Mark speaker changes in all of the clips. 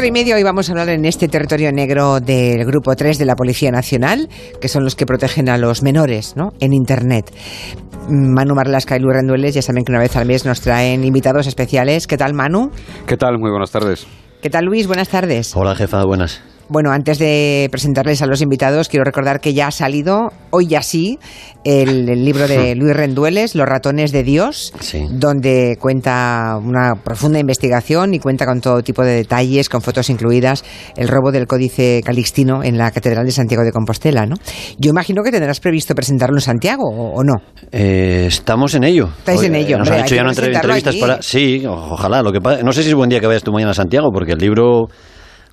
Speaker 1: cuatro y media hoy vamos a hablar en este territorio negro del Grupo 3 de la Policía Nacional, que son los que protegen a los menores ¿no? en Internet. Manu Marlasca y Luis Rendueles ya saben que una vez al mes nos traen invitados especiales. ¿Qué tal, Manu?
Speaker 2: ¿Qué tal? Muy buenas tardes.
Speaker 1: ¿Qué tal, Luis? Buenas tardes.
Speaker 3: Hola, jefa, buenas.
Speaker 1: Bueno, antes de presentarles a los invitados, quiero recordar que ya ha salido, hoy ya sí, el, el libro de Luis Rendueles, Los ratones de Dios,
Speaker 3: Sí.
Speaker 1: donde cuenta una profunda investigación y cuenta con todo tipo de detalles, con fotos incluidas, el robo del códice calixtino en la Catedral de Santiago de Compostela, ¿no? Yo imagino que tendrás previsto presentarlo en Santiago, ¿o, o no?
Speaker 3: Eh, estamos en ello.
Speaker 1: Estáis en ello,
Speaker 3: Nos
Speaker 1: hombre,
Speaker 3: han hecho ya entrevistas
Speaker 1: allí.
Speaker 3: para. Sí, ojalá. Lo que pasa- no sé si es buen día que vayas tú mañana a Santiago, porque el libro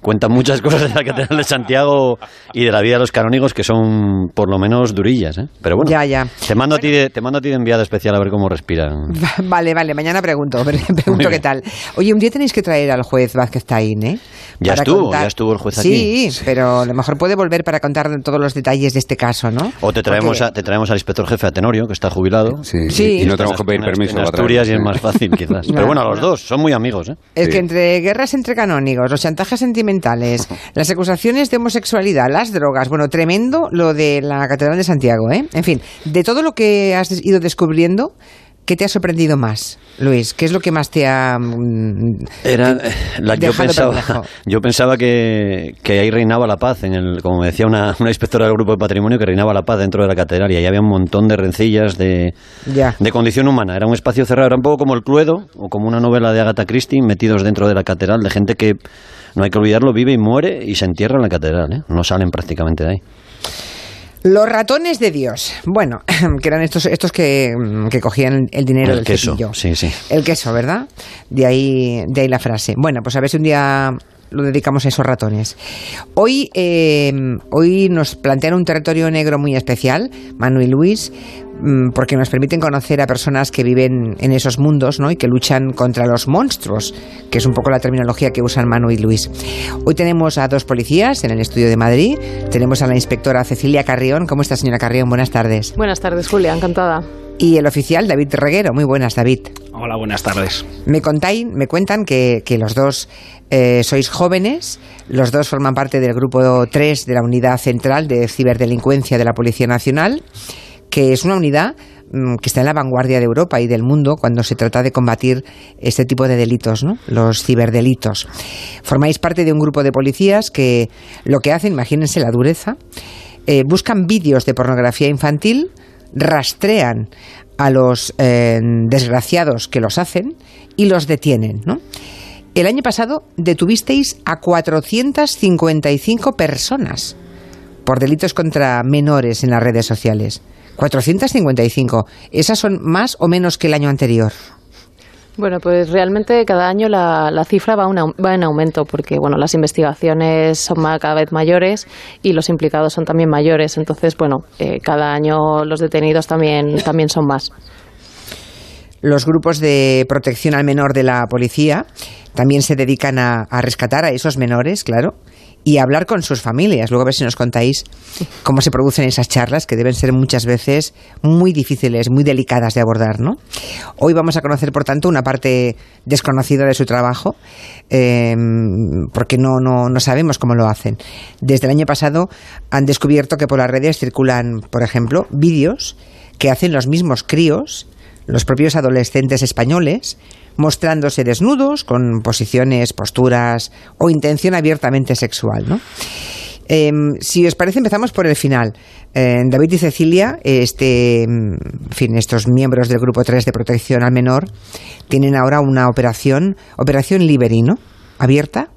Speaker 3: cuenta muchas cosas de la Catedral de Santiago y de la vida de los canónigos que son por lo menos durillas, ¿eh? Pero bueno,
Speaker 1: Ya, ya.
Speaker 3: Te, mando a ti de, te mando a ti de enviada especial a ver cómo respiran.
Speaker 1: Vale, vale, mañana pregunto, pre- pregunto qué tal. Oye, un día tenéis que traer al juez Vázquez Taín, ¿eh?
Speaker 3: Ya
Speaker 1: Para
Speaker 3: estuvo, ya estuvo el juez
Speaker 1: Sí,
Speaker 3: aquí.
Speaker 1: pero a lo mejor puede volver para contar todos los detalles de este caso, ¿no?
Speaker 3: O te traemos,
Speaker 1: Porque-
Speaker 3: a- te traemos al inspector jefe, a Tenorio, que está jubilado.
Speaker 2: Sí,
Speaker 1: Sí.
Speaker 2: y no tenemos que pedir permiso.
Speaker 3: En Asturias y es más
Speaker 2: sí.
Speaker 3: fácil, quizás.
Speaker 1: No,
Speaker 3: Pero bueno, a los
Speaker 1: no.
Speaker 3: dos, son muy amigos, ¿eh?
Speaker 1: Es
Speaker 2: Sí.
Speaker 1: que entre guerras entre canónigos, los chantajes sentimentales, las acusaciones de homosexualidad, las drogas, bueno, tremendo lo de la Catedral de Santiago, ¿eh? En fin, de todo lo que has ido descubriendo, ¿qué te ha sorprendido más, Luis? ¿Qué es lo que más te ha... mm,
Speaker 3: Era la que yo pensaba,
Speaker 1: perplejo.
Speaker 3: yo pensaba que, que ahí reinaba la paz, en el, como me decía una, una inspectora del grupo de patrimonio, que reinaba la paz dentro de la catedral y ahí había un montón de rencillas de,
Speaker 1: Ya.
Speaker 3: de condición humana. Era un espacio cerrado, era un poco como el Cluedo o como una novela de Agatha Christie metidos dentro de la catedral de gente que, no hay que olvidarlo, vive y muere y se entierra en la catedral. ¿eh? No salen prácticamente de ahí.
Speaker 1: Los ratones de Dios. Bueno, que eran estos, estos que, mm, que cogían el dinero
Speaker 3: El
Speaker 1: del
Speaker 3: queso,
Speaker 1: cepillo.
Speaker 3: sí, sí.
Speaker 1: El queso, ¿verdad? De ahí, de ahí la frase. Bueno, pues a ver si un día lo dedicamos a esos ratones. Hoy, eh, hoy nos plantean un territorio negro muy especial, Manu y Luis, porque nos permiten conocer a personas que viven en esos mundos ¿no? y que luchan contra los monstruos, que es un poco la terminología que usan Manu y Luis. Hoy tenemos a dos policías en el estudio de Madrid. Tenemos a la inspectora Cecilia Carrión. ¿Cómo está, señora Carrión? Buenas tardes.
Speaker 4: Buenas tardes, Julia, encantada.
Speaker 1: Y el oficial David Reguero. Muy buenas, David.
Speaker 5: Hola, buenas tardes.
Speaker 1: Me contáis, me cuentan que, que los dos eh, sois jóvenes, los dos forman parte del grupo 3 de la Unidad Central de Ciberdelincuencia de la Policía Nacional, que es una unidad mm, que está en la vanguardia de Europa y del mundo cuando se trata de combatir este tipo de delitos, ¿no? los ciberdelitos. Formáis parte de un grupo de policías que lo que hacen, imagínense la dureza, eh, buscan vídeos de pornografía infantil, rastrean a los eh, desgraciados que los hacen y los detienen. El año pasado detuvisteis a 455 personas por delitos contra menores en las redes sociales. 455. ¿Esas son más o menos que el año anterior?
Speaker 4: Bueno, pues realmente cada año la, la cifra va, una- va en aumento porque bueno, las investigaciones son cada vez mayores y los implicados son también mayores. Entonces, bueno, eh, cada año los detenidos también, también son más.
Speaker 1: Los grupos de protección al menor de la policía también se dedican a, a rescatar a esos menores, claro, y hablar con sus familias. Luego a ver si nos contáis cómo se producen esas charlas que deben ser muchas veces muy difíciles, muy delicadas de abordar, ¿no? Hoy vamos a conocer, por tanto, una parte desconocida de su trabajo, eh, porque no, no, no sabemos cómo lo hacen. Desde el año pasado han descubierto que por las redes circulan, por ejemplo, vídeos que hacen los mismos críos los propios adolescentes españoles mostrándose desnudos con posiciones, posturas o intención abiertamente sexual. ¿no? Eh, si os parece, empezamos por el final. David y Cecilia, este, en fin, estos miembros del Grupo 3 de Protección al Menor, tienen ahora una operación, Operación Liberi, ¿no? ¿Abierta?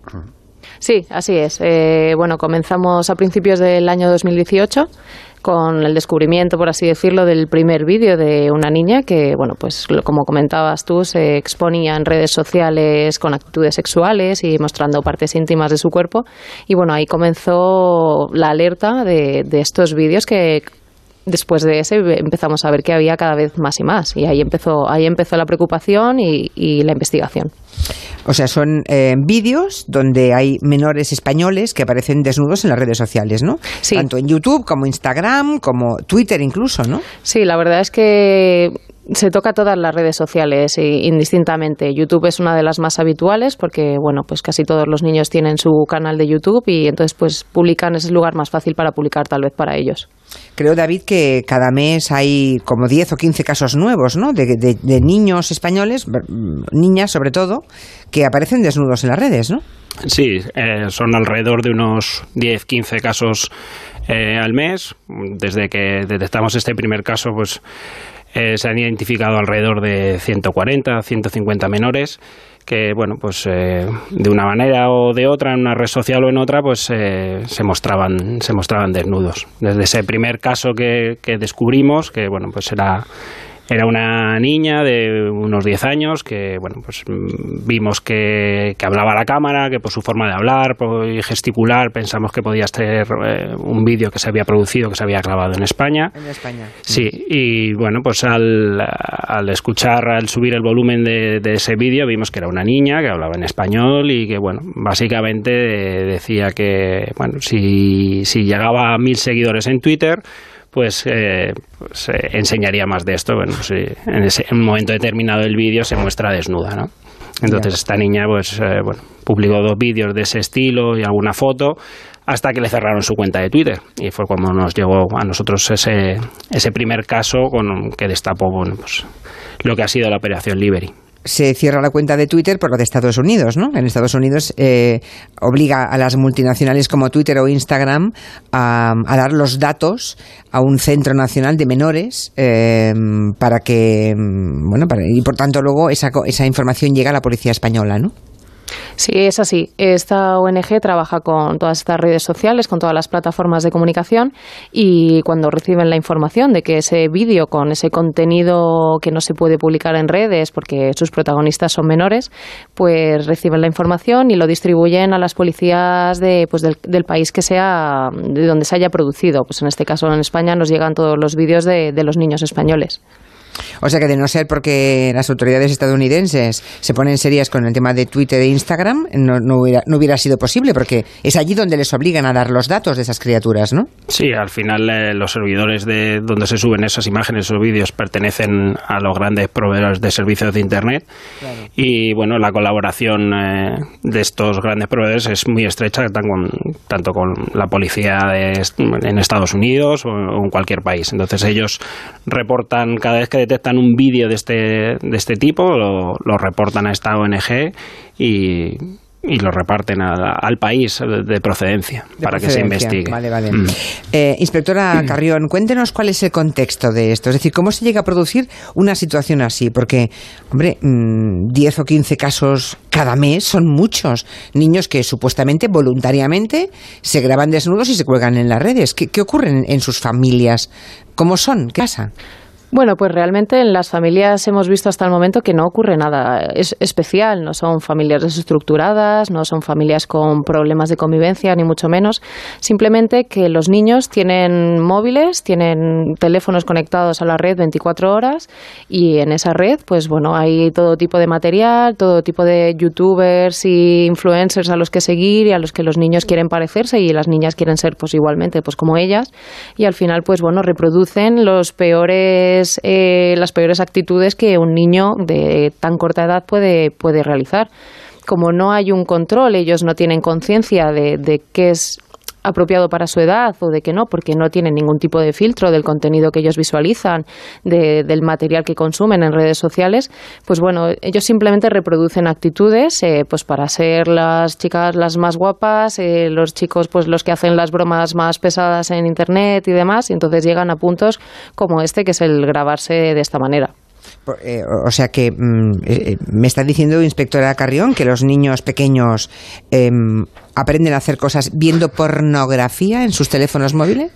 Speaker 4: Sí, así es. Eh, bueno, comenzamos a principios del año 2018 con el descubrimiento, por así decirlo, del primer vídeo de una niña que, bueno, pues como comentabas tú, se exponía en redes sociales con actitudes sexuales y mostrando partes íntimas de su cuerpo. Y bueno, ahí comenzó la alerta de, de estos vídeos que después de ese empezamos a ver que había cada vez más y más. Y ahí empezó, ahí empezó la preocupación y, y la investigación.
Speaker 1: O sea, son eh, vídeos donde hay menores españoles que aparecen desnudos en las redes sociales, ¿no?
Speaker 4: Sí.
Speaker 1: Tanto en YouTube como Instagram, como Twitter incluso, ¿no?
Speaker 4: Sí, la verdad es que se toca todas las redes sociales indistintamente. YouTube es una de las más habituales porque, bueno, pues casi todos los niños tienen su canal de YouTube y entonces pues publican, es el lugar más fácil para publicar tal vez para ellos.
Speaker 1: Creo, David, que cada mes hay como 10 o 15 casos nuevos, ¿no? De, niños españoles, niñas sobre todo, que aparecen desnudos en las redes, ¿no?
Speaker 2: Sí, eh, son alrededor de unos 10, 15 casos eh, al mes. Desde que detectamos este primer caso, pues eh, se han identificado alrededor de 140, 150 menores que, bueno, pues eh, de una manera o de otra, en una red social o en otra, pues eh, se, mostraban, se mostraban desnudos. Desde ese primer caso que, que descubrimos, que, bueno, pues era era una niña de unos 10 años que, bueno, pues mm, vimos que, hablaba a la cámara, que por su forma de hablar y gesticular pensamos que podía ser eh, un vídeo que se había producido, que se había grabado en España.
Speaker 1: En España.
Speaker 2: Sí, y bueno, pues al, escuchar, al subir el volumen de, de ese vídeo, vimos que era una niña que hablaba en español y que, bueno, básicamente decía que, bueno, si, si llegaba a mil seguidores en Twitter, pues, eh, pues eh, enseñaría más de esto. Bueno, pues, en, ese, un momento determinado del vídeo se muestra desnuda, ¿no? Entonces esta niña, pues, eh, bueno, publicó dos vídeos de ese estilo y alguna foto hasta que le cerraron su cuenta de Twitter. Y fue cuando nos llegó a nosotros ese, ese primer caso con, que destapó bueno, pues, lo que ha sido la operación Liberty
Speaker 1: se cierra la cuenta de Twitter por lo de Estados Unidos, ¿no? En Estados Unidos eh, obliga a las multinacionales como Twitter o Instagram a, dar los datos a un centro nacional de menores eh, para que, mm, bueno, y por tanto luego esa, esa información llega a la policía española, ¿no?
Speaker 4: Sí, es así. Esta ONG trabaja con todas estas redes sociales, con todas las plataformas de comunicación y cuando reciben la información de que ese vídeo con ese contenido que no se puede publicar en redes porque sus protagonistas son menores, pues reciben la información y lo distribuyen a las policías de, pues del, país que sea, de donde se haya producido. Pues en este caso en España nos llegan todos los vídeos de los niños españoles.
Speaker 1: O sea que de no ser porque las autoridades estadounidenses se ponen serias con el tema de Twitter e Instagram, no, no, hubiera, no hubiera sido posible, porque es allí donde les obligan a dar los datos de esas criaturas, ¿no?
Speaker 2: Sí, al final eh, los servidores de donde se suben esas imágenes o vídeos pertenecen a los grandes proveedores de servicios de Internet. Y bueno, la colaboración eh, de estos grandes proveedores es muy estrecha, tanto con la policía en Estados Unidos o en cualquier país. Entonces ellos reportan cada vez que detectan un vídeo de este, de este tipo, lo, lo reportan a esta ONG y, y lo reparten al país de procedencia para que se investigue.
Speaker 1: Vale, vale. Mm. Eh, inspectora Carrión, cuéntenos cuál es el contexto de esto. Es decir, cómo se llega a producir una situación así. Porque, hombre, 10 mm, o 15 casos cada mes son muchos. Niños que supuestamente, voluntariamente, se graban desnudos y se cuelgan en las redes. ¿Qué, qué ocurre en, en sus familias? ¿Cómo son? ¿Qué pasa?
Speaker 4: Bueno, pues realmente en las familias hemos visto hasta el momento que no ocurre nada especial. No son familias desestructuradas, no son familias con problemas de convivencia, ni mucho menos. Simplemente que los niños tienen móviles, tienen teléfonos conectados a la red 24 horas y en esa red, pues bueno, hay todo tipo de material, todo tipo de youtubers y influencers a los que seguir y a los que los niños quieren parecerse y las niñas quieren ser pues igualmente pues como ellas y al final pues bueno, reproducen los peores eh, las peores actitudes que un niño de tan corta edad puede, puede realizar. Como no hay un control, ellos no tienen conciencia de, de qué es apropiado para su edad o de que no, porque no tienen ningún tipo de filtro del contenido que ellos visualizan, del material que consumen en redes sociales, pues bueno, ellos simplemente reproducen actitudes eh, pues para ser las chicas las más guapas, eh, los chicos pues los que hacen las bromas más pesadas en internet y demás, y entonces llegan a puntos como este que es el grabarse de esta manera.
Speaker 1: Eh, o sea que mm, me está diciendo, inspectora Carrión, que los niños pequeños em, aprenden a hacer cosas viendo pornografía en sus teléfonos móviles?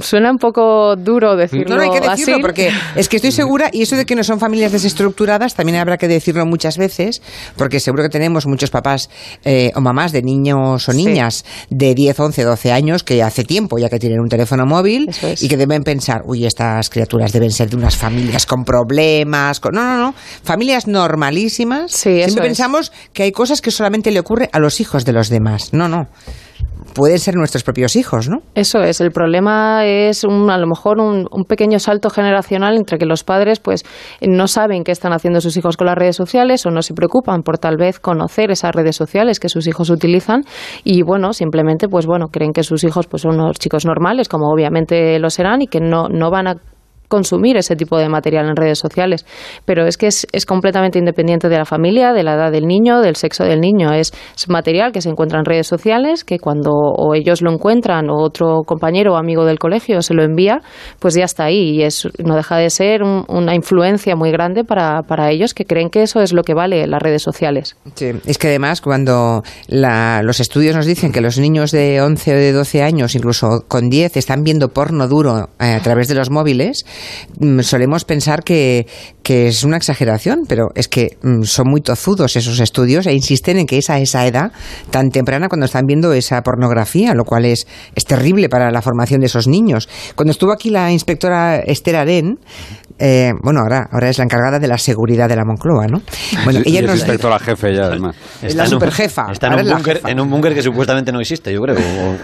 Speaker 4: suena un poco duro decirlo.
Speaker 1: No, hay que decirlo porque es que estoy segura, y eso de que no son familias desestructuradas también habrá que decirlo muchas veces, porque seguro que tenemos muchos papás eh, o mamás de niños o niñas de 10, 11, 12 años que hace tiempo ya que tienen un teléfono móvil y que deben pensar, uy, estas criaturas deben ser de unas familias con problemas. Con... No, no, no. Familias normalísimas. Siempre pensamos que hay cosas que solamente le ocurre a los hijos de los demás. No, no pueden ser nuestros propios hijos, ¿no?
Speaker 4: Eso es. El problema es un, a lo mejor un, pequeño salto generacional entre que los padres pues no saben qué están haciendo sus hijos con las redes sociales o no se preocupan por tal vez conocer esas redes sociales que sus hijos utilizan y bueno, simplemente pues bueno, creen que sus hijos pues son unos chicos normales, como obviamente lo serán y que no, no van a consumir ese tipo de material en redes sociales. Pero es que es, es, completamente independiente de la familia, de la edad del niño, del sexo del niño. Es, material que se encuentra en redes sociales, que cuando o ellos lo encuentran o otro compañero o amigo del colegio se lo envía, pues ya está ahí. Y es, no deja de ser una influencia muy grande para, para ellos que creen que eso es lo que vale las redes sociales.
Speaker 1: Sí, es que además cuando los estudios nos dicen que los niños de 11 o de 12 años, incluso con 10, están viendo porno duro eh, a través de los móviles, solemos pensar que, es una exageración, pero es que mm, son muy tozudos esos estudios e insisten en que es a esa edad tan temprana cuando están viendo esa pornografía, lo cual es, es terrible para la formación de esos niños. Cuando estuvo aquí la inspectora Esther Aren, eh, bueno, ahora, ahora es la encargada de la seguridad de la Moncloa, ¿no? Bueno,
Speaker 5: ella nos... inspectora jefe ya, además.
Speaker 1: Es la superjefa.
Speaker 3: Está en un, búnker, que supuestamente no existe, yo creo.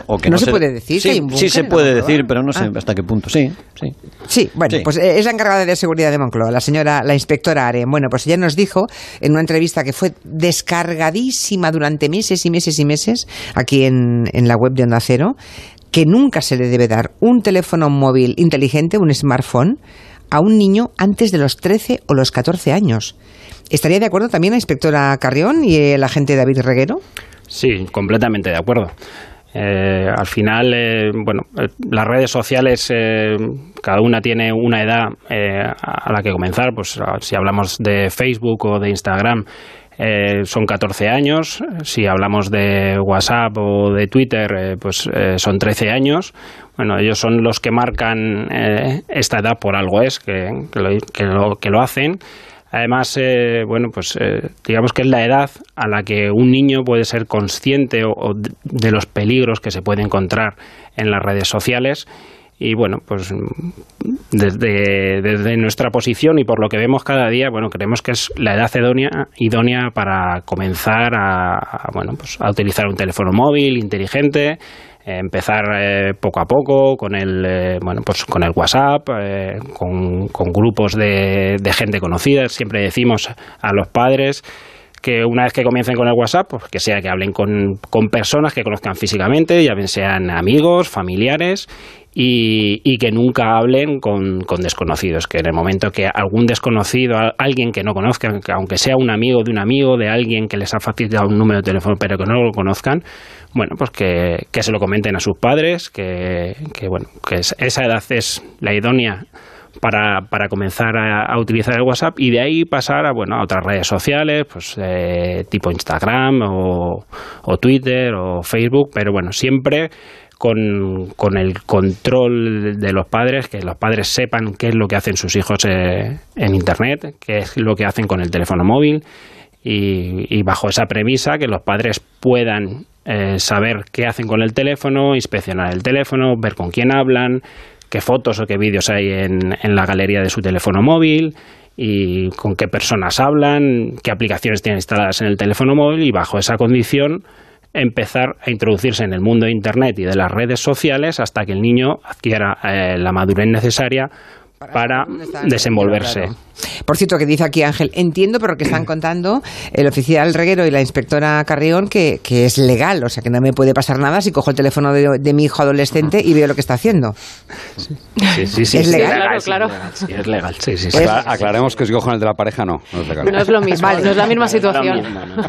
Speaker 3: O, que
Speaker 1: no, se, puede decir
Speaker 3: sí,
Speaker 1: Sí
Speaker 3: se puede decir, pero no sé ah. hasta qué punto. Sí, sí.
Speaker 1: Sí, bueno, pues eh, es la encargada de seguridad de Moncloa, la señora, la inspectora Are. Bueno, pues ella nos dijo en una entrevista que fue descargadísima durante meses y meses y meses aquí en, en la web de Onda Cero, que nunca se le debe dar un teléfono móvil inteligente, un smartphone, a un niño antes de los 13 o los 14 años. ¿Estaría de acuerdo también la inspectora Carrión y el agente David Reguero?
Speaker 2: Sí, completamente de acuerdo. Eh, al final, eh, bueno, eh, las redes sociales, cada una tiene una edad a la que comenzar. Pues si hablamos de Facebook o de Instagram, son 14 años. Si hablamos de WhatsApp o de Twitter, pues son 13 años. Bueno, ellos son los que marcan eh, esta edad por algo es, que, lo, que, lo, hacen. Además, eh, bueno, pues eh, digamos que es la edad a la que un niño puede ser consciente o, de los peligros que se puede encontrar en las redes sociales. Y bueno, pues desde, nuestra posición y por lo que vemos cada día, bueno, creemos que es la edad idónea, idónea para comenzar a, bueno, pues a utilizar un teléfono móvil inteligente, empezar eh, poco a poco con el eh, bueno pues con el WhatsApp eh, con, grupos de, gente conocida. Siempre decimos a los padres que una vez que comiencen con el WhatsApp, pues que sea que hablen con, con personas que conozcan físicamente, ya bien sean amigos, familiares, y, que nunca hablen con, con, desconocidos, que en el momento que algún desconocido, alguien que no conozcan, aunque sea un amigo de un amigo, de alguien que les ha facilitado un número de teléfono pero que no lo conozcan, bueno, pues que, se lo comenten a sus padres, que, bueno, que esa edad es la idónea para, para comenzar a, utilizar el WhatsApp y de ahí pasar a, bueno, a otras redes sociales, pues eh, tipo Instagram o, o Twitter o Facebook, pero bueno, siempre con, con, el control de los padres, que los padres sepan qué es lo que hacen sus hijos eh, en Internet, qué es lo que hacen con el teléfono móvil y, bajo esa premisa que los padres puedan eh, saber qué hacen con el teléfono, inspeccionar el teléfono, ver con quién hablan, qué fotos o qué vídeos hay en, en la galería de su teléfono móvil y con qué personas hablan, qué aplicaciones tienen instaladas en el teléfono móvil y bajo esa condición empezar a introducirse en el mundo de Internet y de las redes sociales hasta que el niño adquiera eh, la madurez necesaria para, desenvolverse.
Speaker 1: Por cierto, que dice aquí Ángel, entiendo por lo que están contando el oficial Reguero y la inspectora Carrión que, que, es legal, o sea que no me puede pasar nada si cojo el teléfono de, mi hijo adolescente y veo lo que está haciendo.
Speaker 2: Sí, sí, sí.
Speaker 1: ¿Es legal?
Speaker 4: Claro,
Speaker 2: Sí, es legal. Sí, sí,
Speaker 5: aclaremos que si cojo el de la pareja, no. No es,
Speaker 4: no es lo mismo, no es la misma situación.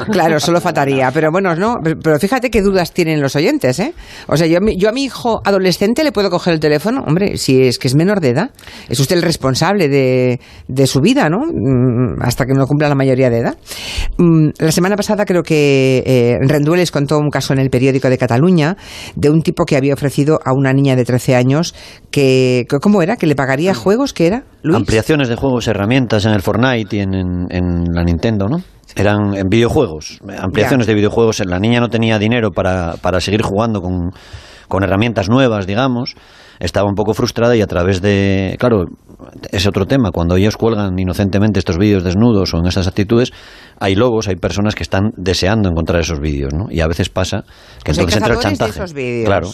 Speaker 1: Claro, solo faltaría. Pero bueno, no. Pero fíjate qué dudas tienen los oyentes, ¿eh? O sea, yo, yo a mi hijo adolescente le puedo coger el teléfono, hombre, si es que es menor de edad. Es usted el responsable de, de su vida, ¿no? Mm, hasta que no cumpla la mayoría de edad. Mm, la semana pasada creo que eh, Rendueles contó un caso en el periódico de Cataluña de un tipo que había ofrecido a una niña de 13 años que, ¿cómo era? ¿Que le pagaría juegos? ¿Qué era?
Speaker 3: Ampliaciones de juegos, herramientas en el Fortnite y en, en, la Nintendo, ¿no? Eran en videojuegos, ampliaciones de videojuegos. La niña no tenía dinero para, para seguir jugando con con herramientas nuevas, digamos, estaba un poco frustrada y a través de, claro, es otro tema, cuando ellos cuelgan inocentemente estos vídeos desnudos o en esas actitudes, hay lobos, hay personas que están deseando encontrar esos vídeos, ¿no? Y a veces pasa que
Speaker 1: Pues
Speaker 3: entonces entra el
Speaker 1: cazadores de
Speaker 3: chantaje.
Speaker 1: esos vídeos.
Speaker 3: Claro.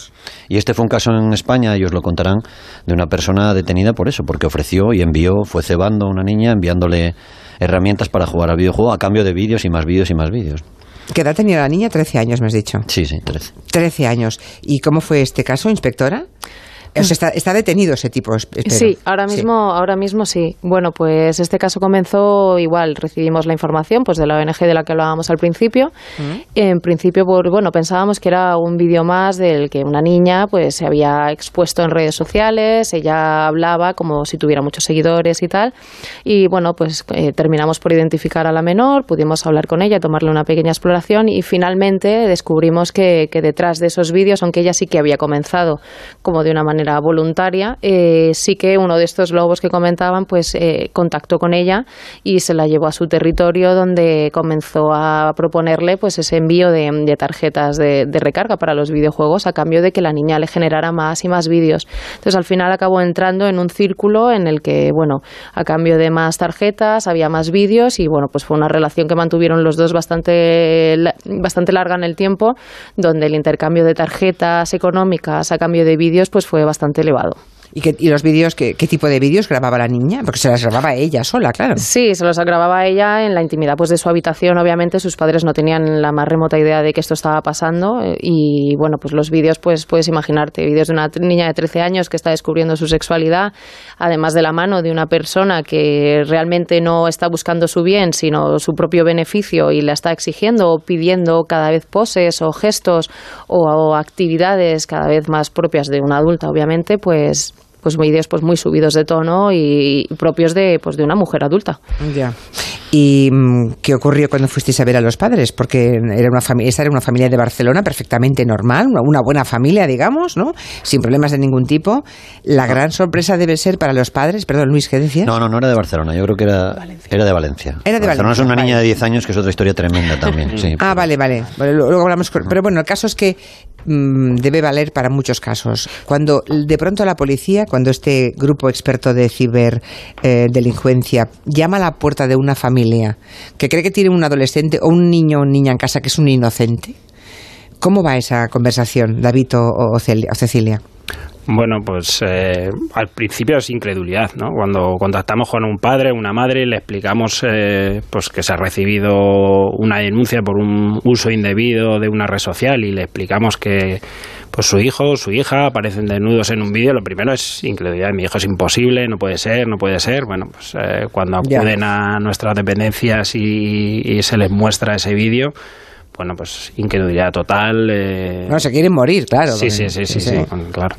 Speaker 3: Y este fue un caso en España, ellos lo contarán, de una persona detenida por eso, porque ofreció y envió, fue cebando a una niña, enviándole herramientas para jugar al videojuego a cambio de vídeos y más vídeos y más vídeos.
Speaker 1: ¿Qué edad tenía la niña? 13 años, me has dicho.
Speaker 3: Sí, sí, 13.
Speaker 1: 13 años. ¿Y cómo fue este caso, inspectora? O sea, está, está detenido ese tipo. espero.
Speaker 4: Sí, ahora mismo, ahora mismo sí. Bueno, pues este caso comenzó igual, recibimos la información pues de la ONG de la que hablábamos al principio. En principio, por, bueno, pensábamos que era un vídeo más del que una niña pues se había expuesto en redes sociales, ella hablaba como si tuviera muchos seguidores y tal. Y bueno, pues eh, terminamos por identificar a la menor, pudimos hablar con ella, tomarle una pequeña exploración y finalmente descubrimos que, que detrás de esos vídeos, aunque ella sí que había comenzado como de una manera voluntaria, eh, sí que uno de estos lobos que comentaban pues eh, contactó con ella y se la llevó a su territorio donde comenzó a proponerle pues ese envío de, de tarjetas de, de recarga para los videojuegos a cambio de que la niña le generara más y más vídeos. Entonces al final acabó entrando en un círculo en el que, bueno, a cambio de más tarjetas había más vídeos y bueno, pues fue una relación que mantuvieron los dos bastante, bastante larga en el tiempo, donde el intercambio de tarjetas económicas a cambio de vídeos pues fue bastante elevado.
Speaker 1: ¿Y, qué, y los vídeos, qué, qué tipo de vídeos grababa la niña? Porque se las grababa ella sola, claro.
Speaker 4: Sí, se los grababa ella en la intimidad pues de su habitación. Obviamente sus padres no tenían la más remota idea de que esto estaba pasando eh, y bueno, pues los vídeos pues puedes imaginarte, vídeos de una niña de 13 años que está descubriendo su sexualidad, además de la mano de una persona que realmente no está buscando su bien, sino su propio beneficio y la está exigiendo o pidiendo cada vez poses o gestos o, o actividades cada vez más propias de una adulta, obviamente, pues pues vídeos pues muy subidos de tono y, propios de pues de una mujer adulta.
Speaker 1: Ya. ¿Y mm, qué ocurrió cuando fuisteis a ver a los padres? Porque era una familia, esta era una familia de Barcelona perfectamente normal, una, buena familia, digamos, ¿no? Sin problemas de ningún tipo. La gran sorpresa debe ser para los padres, perdón Luis, ¿qué decías?
Speaker 3: No, no, no era de Barcelona, yo creo que era, era de Valencia.
Speaker 1: Era de
Speaker 3: Barcelona
Speaker 1: Valencia,
Speaker 3: es una niña
Speaker 1: vale.
Speaker 3: de 10 años que es otra historia tremenda también. Sí,
Speaker 1: Ah, vale, vale. Luego hablamos con- Pero bueno, el caso es que mm, debe valer para muchos casos. Cuando de pronto la policía, cuando este grupo experto de ciberdelincuencia llama a la puerta de una familia que cree que tiene un adolescente o un niño o niña en casa que es un inocente, ¿cómo va esa conversación, David o, o Cecilia?
Speaker 2: Bueno, pues eh, al principio es incredulidad, ¿no? Cuando contactamos con un padre, una madre, le explicamos eh, pues que se ha recibido una denuncia por un uso indebido de una red social y le explicamos que pues su hijo o su hija aparecen desnudos en un vídeo, lo primero es incredulidad. Mi hijo es imposible, no puede ser, no puede ser. Bueno, pues eh, cuando
Speaker 1: Ya.
Speaker 2: acuden a nuestras dependencias y, y se les muestra ese vídeo, bueno, pues incredulidad total. eh,
Speaker 1: No, se quieren morir, claro.
Speaker 2: Sí, sí, sí, sí, sí, claro.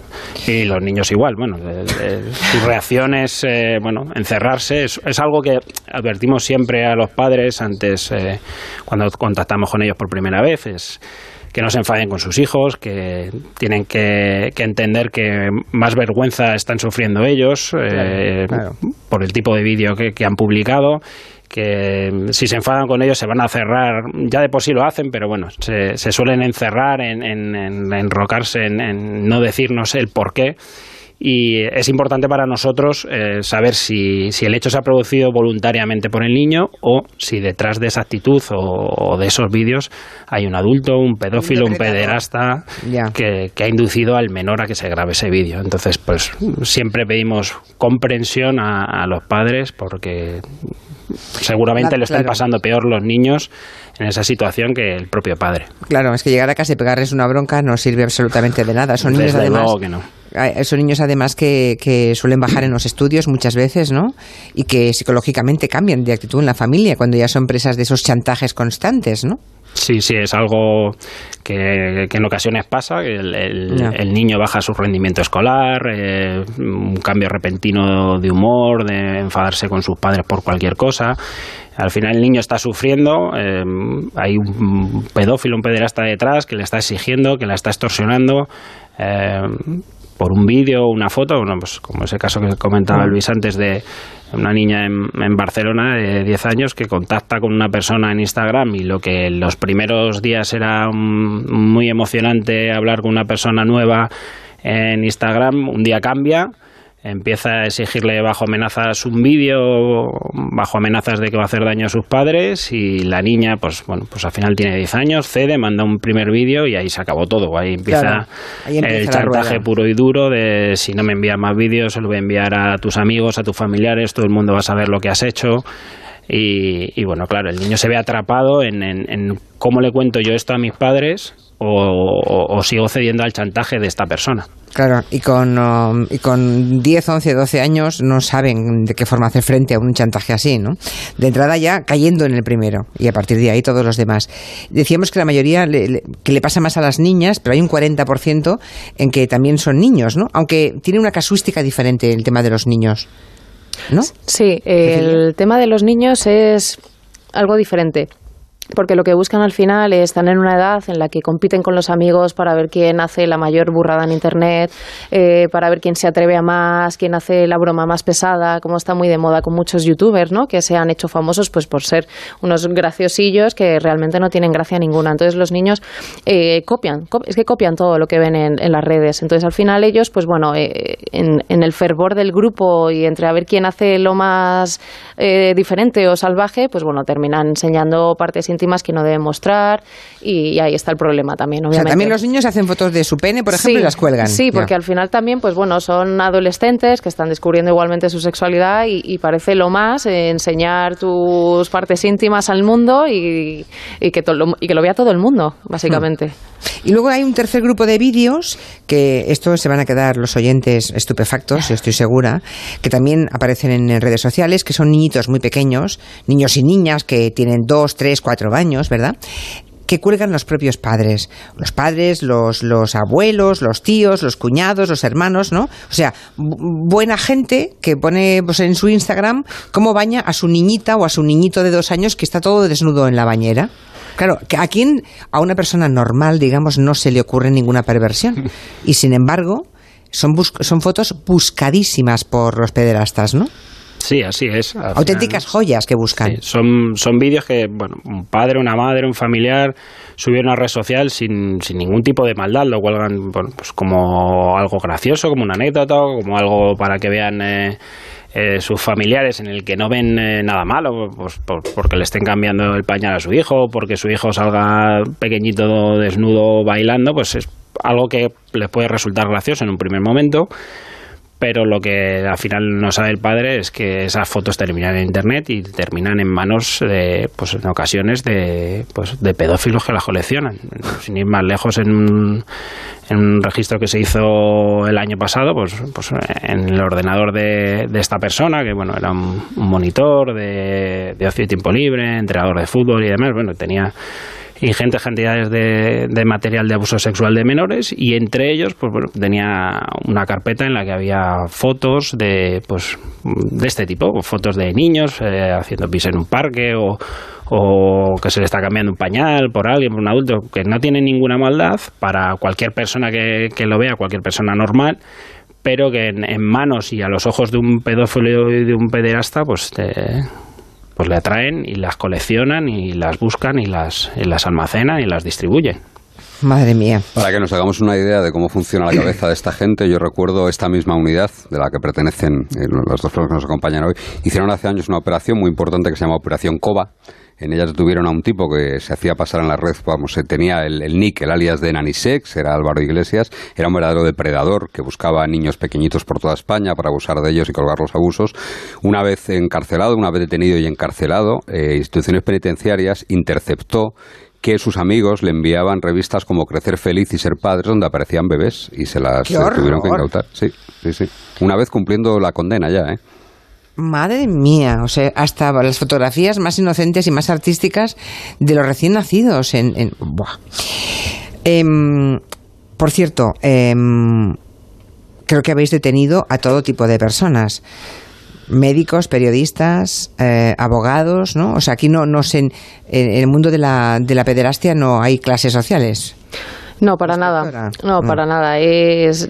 Speaker 2: Y los niños igual, bueno, eh, eh, sus reacciones, eh, bueno, encerrarse es, es algo que advertimos siempre a los padres antes, eh, cuando contactamos con ellos por primera vez, es que no se enfaden con sus hijos, que tienen que, que entender que más vergüenza están sufriendo ellos eh,
Speaker 1: claro.
Speaker 2: por el tipo de vídeo que, que han publicado que si se enfadan con ellos se van a cerrar, ya de por sí lo hacen, pero bueno, se, se suelen encerrar en, en, en enrocarse, en, en no decirnos el por qué. Y es importante para nosotros eh, saber si, si el hecho se ha producido voluntariamente por el niño o si detrás de esa actitud o, o de esos vídeos hay un adulto, un pedófilo, un pederasta que, que ha inducido al menor a que se grabe ese vídeo. Entonces, pues siempre pedimos comprensión a, a los padres porque seguramente
Speaker 1: Claro,
Speaker 2: le están
Speaker 1: claro.
Speaker 2: pasando peor los niños en esa situación que el propio padre.
Speaker 1: Claro, es que llegar a casa y pegarles una bronca no sirve absolutamente de nada. Son niños
Speaker 2: Desde
Speaker 1: además.
Speaker 2: luego que no.
Speaker 1: Son niños además que, que suelen bajar en los estudios muchas veces, ¿no? Y que psicológicamente cambian de actitud en la familia cuando ya son presas de esos chantajes constantes, ¿no?
Speaker 2: Sí, sí, es algo que, que en ocasiones pasa, el, el niño baja su rendimiento escolar, eh, un cambio repentino de humor, de enfadarse con sus padres por cualquier cosa. Al final el niño está sufriendo, eh, hay un pedófilo, un pederasta detrás que le está exigiendo, que la está extorsionando. eh, por un vídeo o una foto, bueno, pues como ese caso que comentaba Luis antes de una niña en, en, Barcelona de 10 años que contacta con una persona en Instagram y lo que en los primeros días era muy emocionante hablar con una persona nueva en Instagram, un día cambia empieza a exigirle bajo amenazas un vídeo, bajo amenazas de que va a hacer daño a sus padres y la niña, pues bueno, pues al final tiene 10 años, cede, manda un primer vídeo y ahí se acabó todo. Ahí empieza, el chantaje puro y duro de si no me envías más vídeos, se lo voy a enviar a tus amigos, a tus familiares, todo el mundo va a saber lo que has hecho. Y, bueno, claro, el niño se ve atrapado en, en cómo le cuento yo esto a mis padres o, sigo cediendo al chantaje de esta persona.
Speaker 1: Claro, y con, um, y con 10, 11, 12 años no saben de qué forma hacer frente a un chantaje así, ¿no? De entrada ya cayendo en el primero y a partir de ahí todos los demás. Decíamos que la mayoría que le pasa más a las niñas, pero hay un 40% en que también son niños, ¿no? Aunque tiene una casuística diferente el tema de los niños, ¿no?
Speaker 4: Sí, el tema de los niños es algo diferente porque lo que buscan al final es estar en una edad en la que compiten con los amigos para ver quién hace la mayor burrada en Internet, eh, para ver quién se atreve a más, quién hace la broma más pesada, como está muy de moda con muchos youtubers, ¿no? Que se han hecho famosos pues por ser unos graciosillos que realmente no tienen gracia ninguna. Entonces los niños eh, copian, es que copian todo lo que ven en, las redes. Entonces al final ellos, pues bueno, eh, en, en, el fervor del grupo y entre a ver quién hace lo más diferente o salvaje, pues bueno, terminan enseñando partes íntimas que no deben mostrar y, ahí está el problema también, obviamente.
Speaker 1: O sea, también los niños hacen fotos de su pene, por ejemplo, y las cuelgan.
Speaker 4: Sí, porque al final también, pues bueno, son adolescentes que están descubriendo igualmente su sexualidad y, parece lo más enseñar tus partes íntimas al mundo y, que lo, y que lo vea todo el mundo, básicamente.
Speaker 1: Y luego hay un tercer grupo de vídeos que esto se van a quedar los oyentes estupefactos, estoy segura, que también aparecen en redes sociales, que son niñitos muy pequeños, niños y niñas que tienen dos, tres, cuatro años, ¿verdad? que cuelgan los propios padres. Los padres, los, los abuelos, los tíos, los cuñados, los hermanos, ¿no? O sea, buena gente que pone pues, en su Instagram cómo baña a su niñita o a su niñito de dos años que está todo desnudo en la bañera. Claro, que a quien, a una persona normal, digamos, no se le ocurre ninguna perversión. Y sin embargo, son, son fotos buscadísimas por los pederastas, ¿no?
Speaker 2: Sí, así es.
Speaker 1: Auténticas joyas que buscan.
Speaker 2: son, son vídeos que, bueno, un padre, una madre, un familiar subieron a una red social sin, sin ningún tipo de maldad, lo cuelgan bueno, pues como algo gracioso, como una anécdota, como algo para que vean eh, eh, sus familiares en el que no ven eh, nada malo, pues porque le estén cambiando el pañal a su hijo, porque su hijo salga pequeñito desnudo bailando, pues es algo que les puede resultar gracioso en un primer momento pero lo que al final no sabe el padre es que esas fotos terminan en internet y terminan en manos de, pues en ocasiones de, pues de pedófilos que las coleccionan. Sin ir más lejos en un, en un registro que se hizo el año pasado, pues, pues en el ordenador de, de esta persona, que bueno, era un, monitor de, de ocio y tiempo libre, entrenador de fútbol y demás, bueno, tenía ingentes cantidades de, de, material de abuso sexual de menores y entre ellos pues bueno, tenía una carpeta en la que había fotos de pues de este tipo fotos de niños eh, haciendo pis en un parque o, o que se le está cambiando un pañal por alguien, por un adulto, que no tiene ninguna maldad para cualquier persona que, que lo vea, cualquier persona normal, pero que en, en, manos y a los ojos de un pedófilo y de un pederasta, pues te, pues le atraen y las coleccionan y las buscan y las, las almacenan y las distribuyen.
Speaker 1: Madre mía.
Speaker 5: Para que nos hagamos una idea de cómo funciona la cabeza de esta gente, yo recuerdo esta misma unidad de la que pertenecen eh, los dos que nos acompañan hoy. Hicieron hace años una operación muy importante que se llama Operación COBA, en ellas detuvieron a un tipo que se hacía pasar en la red, vamos, tenía el, el nick, el alias de Nanisex, era Álvaro Iglesias, era un verdadero depredador que buscaba a niños pequeñitos por toda España para abusar de ellos y colgar los abusos. Una vez encarcelado, una vez detenido y encarcelado, eh, instituciones penitenciarias interceptó que sus amigos le enviaban revistas como Crecer Feliz y Ser Padres donde aparecían bebés y se las tuvieron que incautar. Sí, sí, sí. Una vez cumpliendo la condena ya, ¿eh?
Speaker 1: Madre mía, o sea, hasta las fotografías más inocentes y más artísticas de los recién nacidos. En, em, por cierto, em, creo que habéis detenido a todo tipo de personas. Médicos, periodistas, eh, abogados, ¿no? O sea, aquí no, no sé, en, el mundo de la, de la pederastia no hay clases sociales.
Speaker 4: No, para nada. No, para nada. Es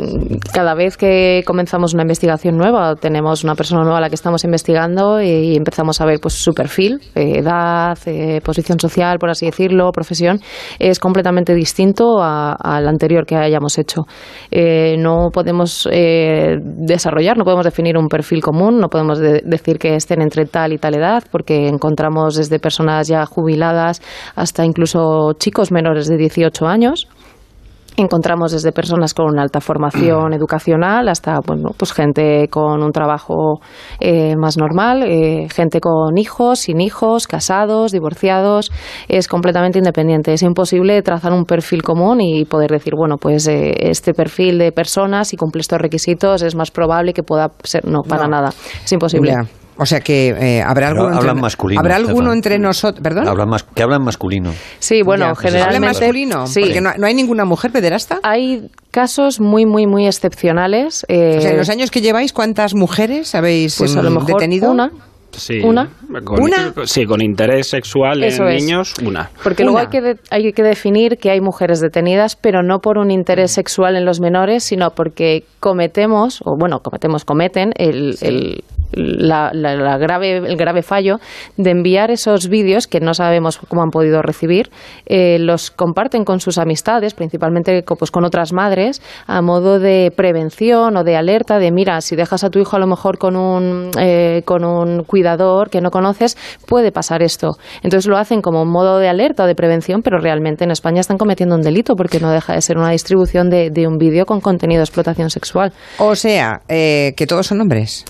Speaker 4: cada vez que comenzamos una investigación nueva, tenemos una persona nueva a la que estamos investigando y empezamos a ver pues su perfil, eh, edad, eh, posición social, por así decirlo, profesión, es completamente distinto al anterior que hayamos hecho. Eh, no podemos desarrollar, no podemos definir un perfil común, no podemos decir que estén entre tal y tal edad, porque encontramos desde personas ya jubiladas hasta incluso chicos menores de 18 años encontramos desde personas con una alta formación educacional hasta bueno pues gente con un trabajo eh, más normal eh, gente con hijos sin hijos casados divorciados. Es completamente independiente. Es imposible trazar un perfil común y poder decir bueno pues eh, este perfil de personas si cumple estos requisitos es más probable que pueda ser no para nada. Es imposible
Speaker 1: o sea que eh, habrá alguno
Speaker 3: entre, masculino,
Speaker 1: habrá alguno entre nosotros, perdón.
Speaker 3: Hablan que hablan masculino.
Speaker 4: Sí, bueno, generalmente
Speaker 1: masculino, sí. porque no, hay ninguna mujer pederasta.
Speaker 4: Hay casos muy muy muy excepcionales.
Speaker 1: Eh, o sea, en los años que lleváis, ¿cuántas mujeres habéis pues a lo mejor detenido?
Speaker 4: Una.
Speaker 2: Sí,
Speaker 4: ¿Una?
Speaker 2: Con,
Speaker 1: ¿Una?
Speaker 2: Sí, con interés sexual en niños, una.
Speaker 4: Porque luego hay que, hay que definir que hay mujeres detenidas, pero no por un interés sexual en los menores, sino porque cometemos, o bueno, cometemos, cometen el, el la, grave, el grave fallo de enviar esos vídeos que no sabemos cómo han podido recibir, eh, los comparten con sus amistades, principalmente pues, con otras madres, a modo de prevención o de alerta de, mira, si dejas a tu hijo a lo mejor con un, eh, con un cuidador que no conoces, puede pasar esto. Entonces lo hacen como un modo de alerta o de prevención, pero realmente en España están cometiendo un delito porque no deja de ser una distribución de, un vídeo con contenido de explotación sexual.
Speaker 1: O sea, eh, que todos son hombres.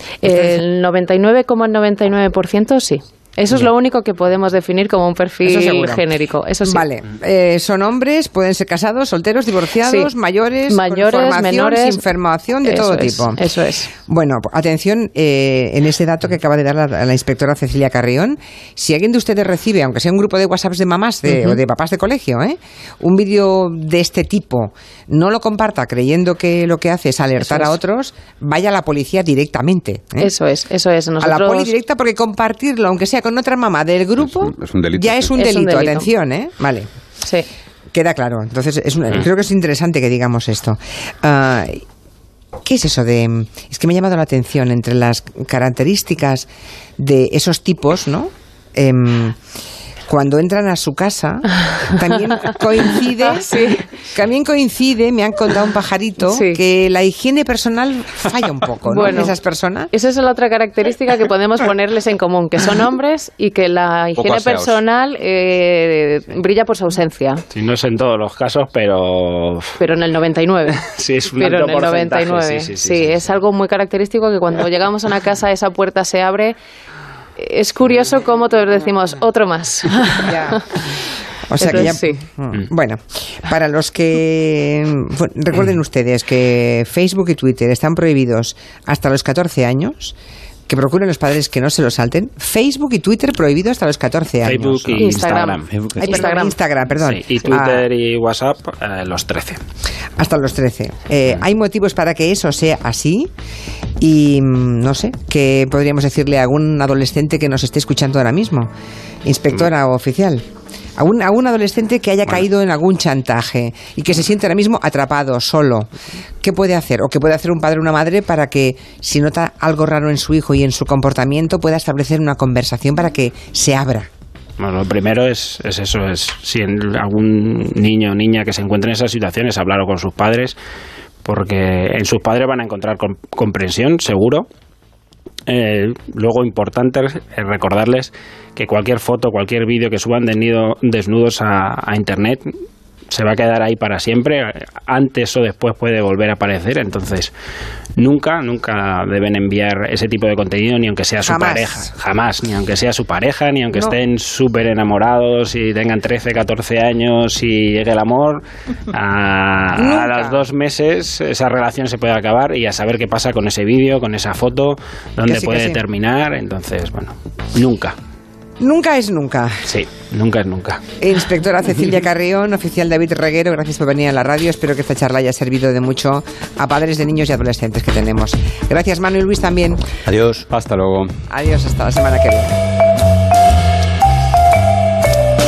Speaker 4: El 99,99% sí. Eso es lo único que podemos definir como un perfil genérico. Eso sí.
Speaker 1: Vale. Eh, son hombres, pueden ser casados, solteros, divorciados, mayores,
Speaker 4: mayores, menores,
Speaker 1: sin formación de todo tipo.
Speaker 4: Eso es.
Speaker 1: Bueno, atención eh, en ese dato que acaba de dar la, inspectora Cecilia Carrión. Si alguien de ustedes recibe, aunque sea un grupo de WhatsApps de mamás o de papás de colegio, ¿eh? un vídeo de este tipo, no lo comparta creyendo que lo que hace es alertar a otros, vaya a la policía directamente.
Speaker 4: Eso es, eso es.
Speaker 1: A la poli directa porque compartirlo, aunque sea con otra mamá del grupo, ya es un, delito. Atención, ¿eh? Vale.
Speaker 4: Sí.
Speaker 1: Queda claro. Entonces, es creo que es interesante que digamos esto. Ah, ¿Qué es eso de.? Es que me ha llamado la atención entre las características de esos tipos, ¿no? Em, cuando entran a su casa, también coincide, ah, también coincide, me han contado un pajarito, que la higiene personal falla un poco, ¿no? Bueno, esas personas.
Speaker 4: Esa es la otra característica que podemos ponerles en común, que son hombres y que la higiene personal eh, brilla por su ausencia.
Speaker 2: Sí, no es en todos los casos, pero...
Speaker 4: Pero en el 99.
Speaker 2: sí, es un
Speaker 4: Pero en el 99. Sí, sí, es algo muy característico que cuando llegamos a una casa esa puerta se abre es curioso cómo todos decimos otro más.
Speaker 1: O sea que ya. Sí. Mm. Bueno, para los que. Recuerden ustedes que Facebook y Twitter están prohibidos hasta los 14 años que procuren los padres que no se lo salten. Facebook y Twitter prohibido hasta los 14
Speaker 2: años. Facebook y Instagram.
Speaker 1: Instagram. Instagram, perdón.
Speaker 2: y Twitter ah. y WhatsApp eh, los 13.
Speaker 1: Hasta los 13. Eh, ¿Hay motivos para que eso sea así? Y mm, no sé, ¿qué podríamos decirle a algún adolescente que nos esté escuchando ahora mismo? Inspectora o oficial a un, adolescente que haya caído en algún chantaje y que se siente ahora mismo atrapado, solo, ¿qué puede hacer? ¿O qué puede hacer un padre o una madre para que, si nota algo raro en su hijo y en su comportamiento, pueda establecer una conversación para que se abra?
Speaker 2: Bueno, lo primero es, es eso, es si algún niño o niña que se encuentre en esas situaciones, hablarlo con sus padres, porque en sus padres van a encontrar comprensión, seguro, eh, luego, importante recordarles que cualquier foto, cualquier vídeo que suban desnudos a Internet se va a quedar ahí para siempre. Antes o después puede volver a aparecer. Entonces, nunca, nunca deben enviar ese tipo de contenido, ni aunque sea su pareja. Jamás, ni aunque sea su pareja, ni aunque estén súper enamorados y tengan 13, 14 años y llegue el amor. A, a los dos meses esa relación se puede acabar y a saber qué pasa con ese vídeo, con esa foto, dónde puede terminar. Entonces, bueno, nunca.
Speaker 1: Nunca es nunca.
Speaker 2: Sí, nunca es nunca.
Speaker 1: Inspectora Cecilia Carrión, oficial David Reguero, gracias por venir a la radio. Espero que esta charla haya servido de mucho a padres de niños y adolescentes que tenemos. Gracias, Manuel Luis, también.
Speaker 3: Adiós.
Speaker 5: Hasta luego.
Speaker 1: Adiós, hasta la semana que viene.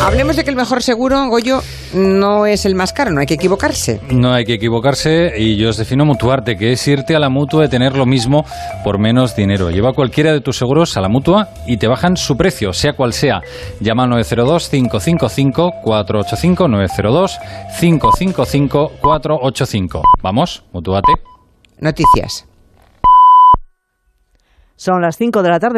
Speaker 1: Hablemos de que el mejor seguro, Goyo, no es el más caro, no hay que equivocarse.
Speaker 6: No hay que equivocarse y yo os defino mutuarte, que es irte a la mutua y tener lo mismo por menos dinero. Lleva cualquiera de tus seguros a la mutua y te bajan su precio, sea cual sea. Llama al 902-555-485, 902-555-485. Vamos, mutuate.
Speaker 1: Noticias.
Speaker 7: Son las 5 de la tarde.